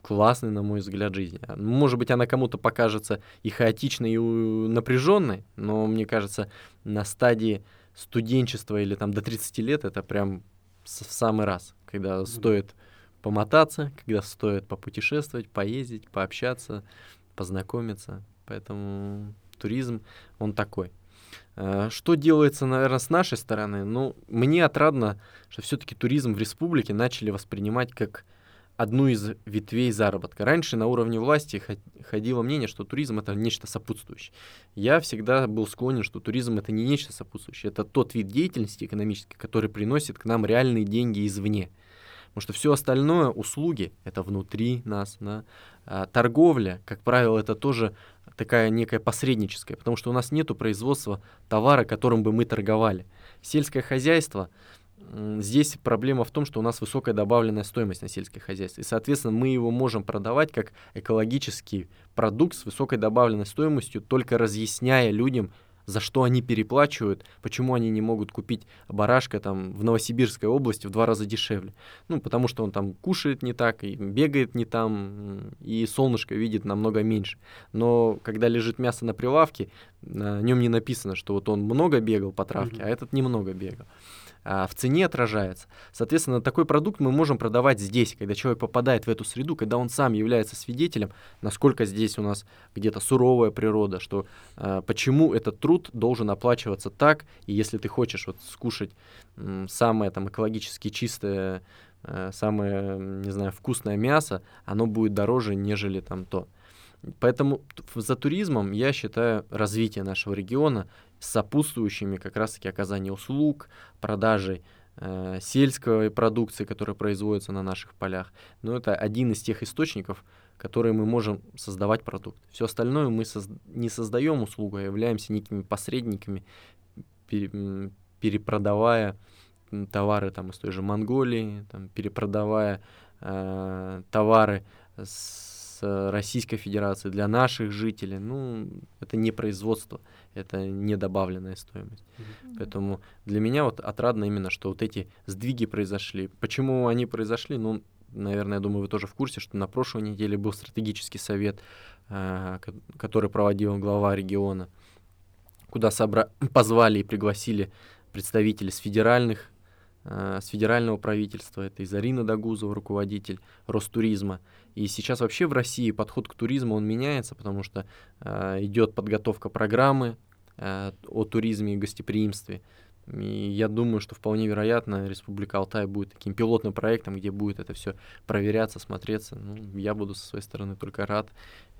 Speaker 3: классной, на мой взгляд, жизни. Может быть, она кому-то покажется и хаотичной, и напряженной, но мне кажется, на стадии студенчества или там до 30 лет это прям в самый раз, когда стоит помотаться, когда стоит попутешествовать, поездить, пообщаться, познакомиться. Поэтому туризм, он такой. Э, что делается, наверное, с нашей стороны? Ну, мне отрадно, что все-таки туризм в республике начали воспринимать как одну из ветвей заработка. Раньше на уровне власти ходило мнение, что туризм это нечто сопутствующее. Я всегда был склонен, что туризм это не нечто сопутствующее, это тот вид деятельности экономической, который приносит к нам реальные деньги извне. Потому что все остальное, услуги, это внутри нас, да. а торговля, как правило, это тоже такая некая посредническая, потому что у нас нет производства товара, которым бы мы торговали. Сельское хозяйство, здесь проблема в том, что у нас высокая добавленная стоимость на сельское хозяйство. И, соответственно, мы его можем продавать как экологический продукт с высокой добавленной стоимостью, только разъясняя людям, за что они переплачивают, почему они не могут купить барашка там в Новосибирской области в два раза дешевле. Ну, потому что он там кушает не так, и бегает не там, и солнышко видит намного меньше. Но когда лежит мясо на прилавке, на нем не написано, что вот он много бегал по травке, mm-hmm. а этот немного бегал в цене отражается. Соответственно, такой продукт мы можем продавать здесь, когда человек попадает в эту среду, когда он сам является свидетелем, насколько здесь у нас где-то суровая природа, что а, почему этот труд должен оплачиваться так, и если ты хочешь вот скушать м, самое там экологически чистое, а, самое, не знаю, вкусное мясо, оно будет дороже, нежели там то. Поэтому за туризмом я считаю развитие нашего региона с сопутствующими как раз-таки оказание услуг, продажей э, сельской продукции, которая производится на наших полях. Но это один из тех источников, которые мы можем создавать продукт. Все остальное мы соз... не создаем услугу, а являемся некими посредниками, пере... перепродавая товары там, из той же Монголии, там, перепродавая э, товары с Российской Федерации, для наших жителей, ну, это не производство, это не добавленная стоимость. Mm-hmm. Поэтому для меня вот отрадно именно, что вот эти сдвиги произошли. Почему они произошли? Ну, наверное, я думаю, вы тоже в курсе, что на прошлой неделе был стратегический совет, э, который проводил глава региона, куда собра... позвали и пригласили представителей с федеральных Э, с федерального правительства, это и Зарина Дагузова, руководитель Ростуризма. И сейчас вообще в России подход к туризму, он меняется, потому что э, идет подготовка программы э, о туризме и гостеприимстве. И я думаю, что вполне вероятно Республика Алтай будет таким пилотным проектом, где будет это все проверяться, смотреться. Ну, я буду со своей стороны только рад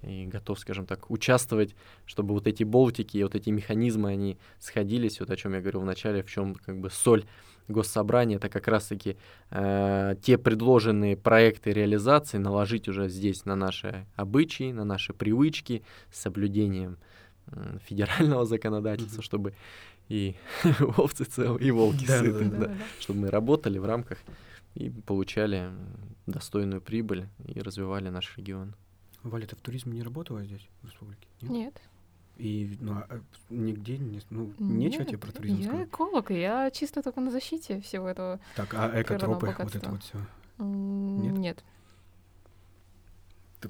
Speaker 3: и готов, скажем так, участвовать, чтобы вот эти болтики и вот эти механизмы, они сходились, вот о чем я говорил в начале, в чем как бы соль госсобрания, это как раз-таки э, те предложенные проекты реализации наложить уже здесь на наши обычаи, на наши привычки с соблюдением э, федерального законодательства, mm-hmm. чтобы и [laughs] овцы целые, и волки сыты, да, чтобы мы работали в рамках и получали достойную прибыль и развивали наш регион.
Speaker 2: Валя, ты в туризме не работала здесь, в республике?
Speaker 1: Нет. Нет.
Speaker 2: И ну, а, нигде не, ну, нечего тебе про туризм
Speaker 1: я
Speaker 2: сказать?
Speaker 1: Я эколог, и я чисто только на защите всего этого
Speaker 2: Так, а экотропы, вот это вот все?
Speaker 1: Нет? Нет.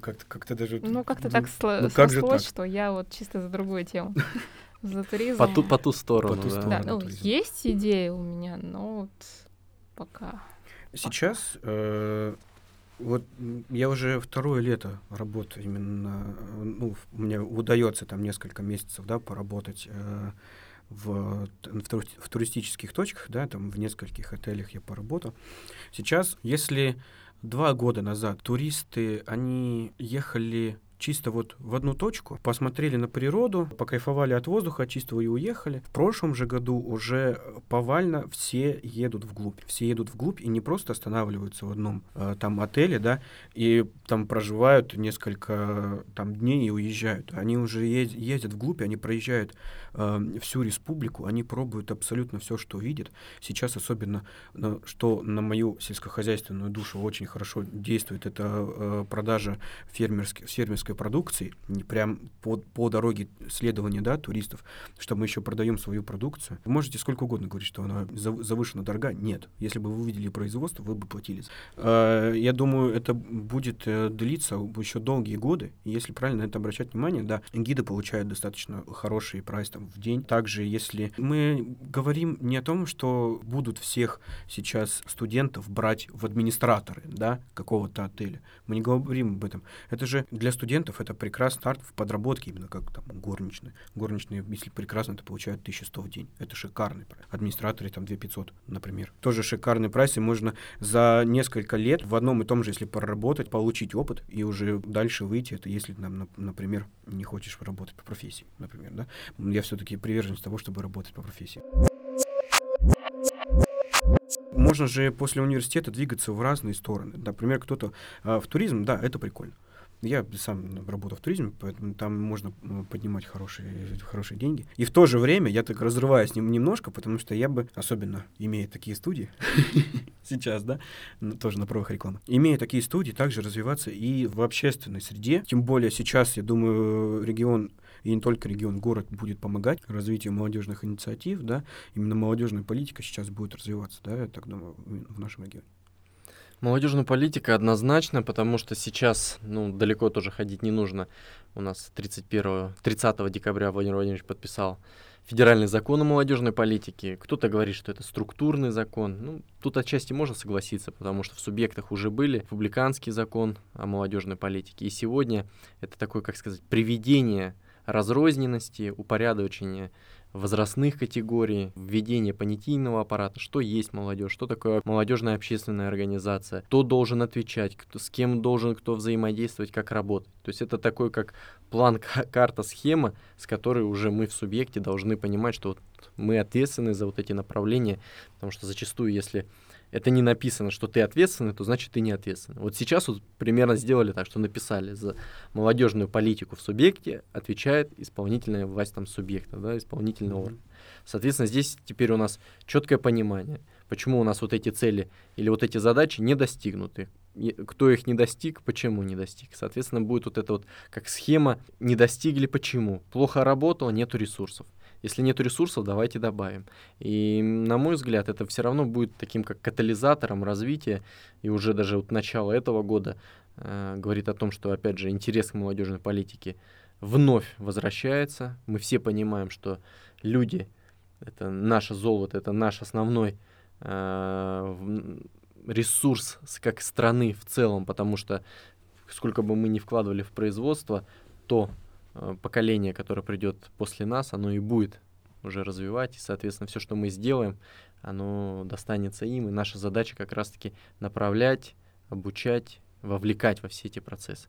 Speaker 2: как-то как даже...
Speaker 1: Ну, как-то так
Speaker 2: ну, как
Speaker 1: сослось,
Speaker 2: так?
Speaker 1: что я вот чисто за другую тему. [laughs] За туризм.
Speaker 3: По ту, по ту сторону,
Speaker 2: По ту
Speaker 3: да.
Speaker 2: сторону.
Speaker 1: Да, ну,
Speaker 2: туризм.
Speaker 1: есть идея у меня, но вот пока.
Speaker 2: Сейчас э, вот я уже второе лето работаю именно, э, ну, мне удается там несколько месяцев, да, поработать э, в, в туристических точках, да, там в нескольких отелях я поработал. Сейчас, если два года назад туристы, они ехали чисто вот в одну точку, посмотрели на природу, покайфовали от воздуха чистого и уехали. В прошлом же году уже э, повально все едут вглубь. Все едут вглубь и не просто останавливаются в одном э, там отеле, да, и там проживают несколько там дней и уезжают. Они уже ез- ездят вглубь, они проезжают э, всю республику, они пробуют абсолютно все, что видят. Сейчас особенно, ну, что на мою сельскохозяйственную душу очень хорошо действует, это э, продажа фермерской, фермерской продукции, прям по, по дороге следования да, туристов, что мы еще продаем свою продукцию. Вы можете сколько угодно говорить, что она зав- завышена дорога. Нет. Если бы вы увидели производство, вы бы платили. Э, Я думаю, это будет э, длиться еще долгие годы. Если правильно на это обращать внимание, да, гиды получают достаточно хороший прайс там в день. Также, если мы говорим не о том, что будут всех сейчас студентов брать в администраторы, да, какого-то отеля. Мы не говорим об этом. Это же для студентов это прекрасный старт в подработке, именно как там горничные. Горничные, если прекрасно, то получают 1100 в день. Это шикарный прайс. Администраторы там 2500, например. Тоже шикарный прайс, и можно за несколько лет в одном и том же, если проработать, получить опыт и уже дальше выйти. Это если, нап- например, не хочешь работать по профессии, например, да. Я все-таки приверженец того, чтобы работать по профессии. Можно же после университета двигаться в разные стороны. Например, кто-то а, в туризм, да, это прикольно. Я сам работал в туризме, поэтому там можно м, поднимать хорошие, хорошие деньги. И в то же время я так разрываюсь нем- немножко, потому что я бы, особенно имея такие студии, [laughs] сейчас, да, ну, тоже на правах рекламы, имея такие студии, также развиваться и в общественной среде. Тем более сейчас, я думаю, регион и не только регион, город будет помогать развитию молодежных инициатив, да, именно молодежная политика сейчас будет развиваться, да, я так думаю, в нашем регионе.
Speaker 3: Молодежная политика однозначно, потому что сейчас, ну, далеко тоже ходить не нужно. У нас 31, 30 декабря Владимир Владимирович подписал федеральный закон о молодежной политике. Кто-то говорит, что это структурный закон. Ну, тут отчасти можно согласиться, потому что в субъектах уже были республиканский закон о молодежной политике. И сегодня это такое, как сказать, приведение разрозненности, упорядочение возрастных категорий, введение понятийного аппарата, что есть молодежь, что такое молодежная общественная организация, кто должен отвечать, кто, с кем должен кто взаимодействовать, как работать. То есть это такой как план, ка- карта, схема, с которой уже мы в субъекте должны понимать, что вот мы ответственны за вот эти направления, потому что зачастую, если это не написано, что ты ответственный, то значит ты не ответственный. Вот сейчас вот примерно сделали так, что написали за молодежную политику в субъекте отвечает исполнительная власть там субъекта, да, исполнительный орган. Соответственно, здесь теперь у нас четкое понимание, почему у нас вот эти цели или вот эти задачи не достигнуты. Кто их не достиг, почему не достиг. Соответственно, будет вот это вот как схема не достигли, почему. Плохо работало, нету ресурсов. Если нет ресурсов, давайте добавим. И, на мой взгляд, это все равно будет таким как катализатором развития. И уже даже вот начало этого года э, говорит о том, что, опять же, интерес к молодежной политике вновь возвращается. Мы все понимаем, что люди — это наше золото, это наш основной э, ресурс как страны в целом, потому что сколько бы мы ни вкладывали в производство, то поколение, которое придет после нас, оно и будет уже развивать, и, соответственно, все, что мы сделаем, оно достанется им, и наша задача как раз-таки направлять, обучать, вовлекать во все эти процессы.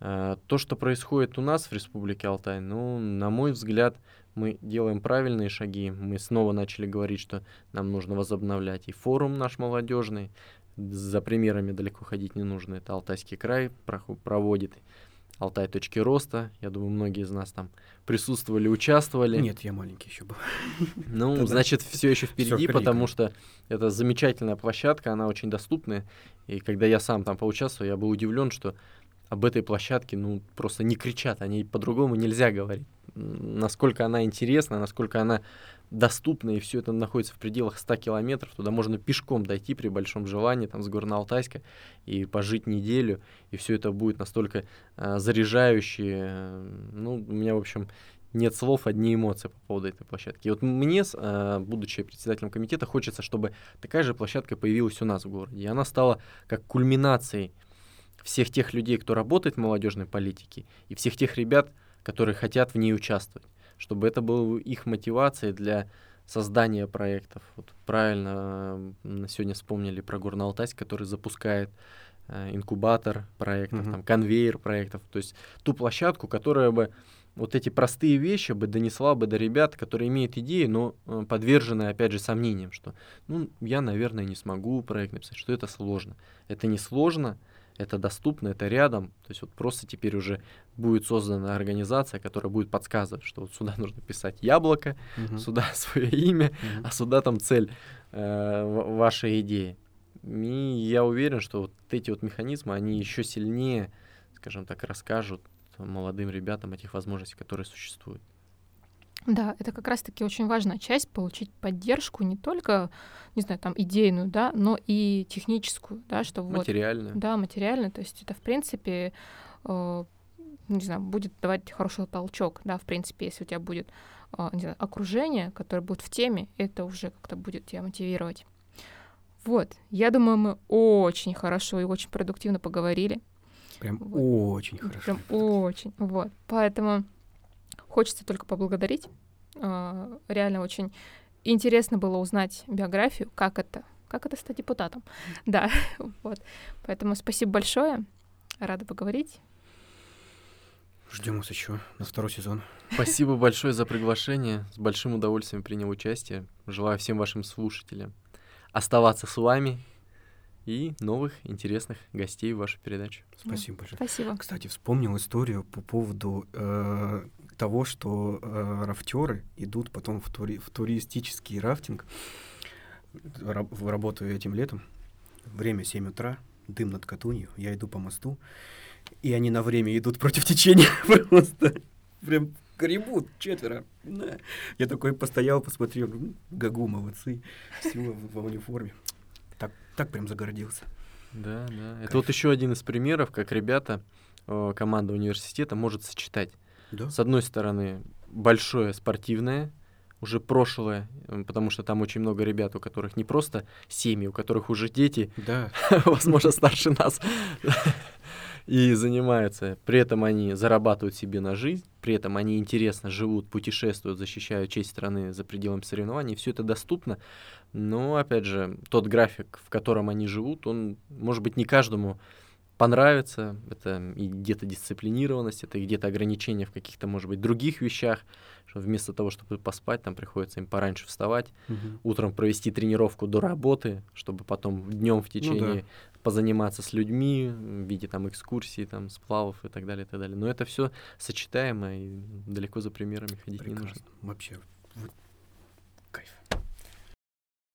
Speaker 3: Э, То, что происходит у нас в Республике Алтай, ну, на мой взгляд, мы делаем правильные шаги. Мы снова начали говорить, что нам нужно возобновлять и форум наш молодежный. За примерами далеко ходить не нужно. Это Алтайский край проводит. Алтай точки роста. Я думаю, многие из нас там присутствовали, участвовали.
Speaker 2: Нет, я маленький еще был. [laughs]
Speaker 3: Ну,
Speaker 2: Тогда
Speaker 3: значит, все еще впереди,
Speaker 2: впереди,
Speaker 3: потому что это замечательная площадка, она очень доступная. И когда я сам там поучаствовал, я был удивлен, что об этой площадке, ну, просто не кричат, о ней по-другому нельзя говорить. Насколько она интересна, насколько она доступна, и все это находится в пределах 100 километров, туда можно пешком дойти при большом желании, там, с Горно-Алтайска, и пожить неделю, и все это будет настолько э, заряжающе. Ну, у меня, в общем, нет слов, одни эмоции по поводу этой площадки. И вот мне, э, будучи председателем комитета, хочется, чтобы такая же площадка появилась у нас в городе. И она стала как кульминацией всех тех людей, кто работает в молодежной политике, и всех тех ребят, которые хотят в ней участвовать, чтобы это было их мотивацией для создания проектов. Вот правильно сегодня вспомнили про Горно-Алтайск, который запускает э, инкубатор проектов, mm-hmm. там, конвейер проектов, то есть ту площадку, которая бы вот эти простые вещи бы донесла бы до ребят, которые имеют идеи, но э, подвержены, опять же, сомнениям, что, ну, я, наверное, не смогу проект написать, что это сложно. Это не сложно, это доступно, это рядом. То есть вот просто теперь уже будет создана организация, которая будет подсказывать, что вот сюда [laughs] нужно писать яблоко, uh-huh. сюда [laughs] свое имя, uh-huh. а сюда там цель э, вашей идеи. И я уверен, что вот эти вот механизмы, они еще сильнее, скажем так, расскажут молодым ребятам этих возможностей, которые существуют.
Speaker 1: Да, это как раз-таки очень важная часть получить поддержку не только, не знаю, там идейную, да, но и техническую, да, что. Вот, да, материальную. То есть это в принципе, э, не знаю, будет давать хороший толчок, да, в принципе, если у тебя будет, э, не знаю, окружение, которое будет в теме, это уже как-то будет тебя мотивировать. Вот, я думаю, мы очень хорошо и очень продуктивно поговорили.
Speaker 2: Прям вот. очень хорошо.
Speaker 1: Прям очень. Вот. Поэтому хочется только поблагодарить. А, реально очень интересно было узнать биографию, как это, как это стать депутатом. Да, [laughs] вот. Поэтому спасибо большое. Рада поговорить.
Speaker 2: Ждем вас еще на второй сезон.
Speaker 3: Спасибо большое за приглашение. С большим удовольствием принял участие. Желаю всем вашим слушателям оставаться с вами и новых интересных гостей в вашу передачу.
Speaker 2: Спасибо большое.
Speaker 1: Спасибо.
Speaker 2: Кстати, вспомнил историю по поводу э, того, что э, рафтеры идут потом в, тури в туристический рафтинг. Раб работаю этим летом. Время 7 утра, дым над Катунью, я иду по мосту, и они на время идут против течения [laughs] просто. Прям гребут четверо. Я такой постоял, посмотрел, гагу, молодцы, все в, в униформе так прям загордился.
Speaker 3: Да, да. Кайф. Это вот еще один из примеров, как ребята, э, команда университета может сочетать. Да. С одной стороны, большое спортивное, уже прошлое, потому что там очень много ребят, у которых не просто семьи, у которых уже дети,
Speaker 2: да. [laughs]
Speaker 3: возможно, старше нас и занимаются. При этом они зарабатывают себе на жизнь, при этом они интересно живут, путешествуют, защищают честь страны за пределами соревнований. Все это доступно. Но, опять же, тот график, в котором они живут, он, может быть, не каждому понравится. Это и где-то дисциплинированность, это где-то ограничения в каких-то, может быть, других вещах. Что вместо того, чтобы поспать, там приходится им пораньше вставать, угу. утром провести тренировку до работы, чтобы потом днем в течение ну, да позаниматься с людьми в виде там экскурсий, там сплавов и так далее, и так далее. Но это все сочетаемо и далеко за примерами ходить Прекрасно. не нужно.
Speaker 2: Вообще, вот, кайф.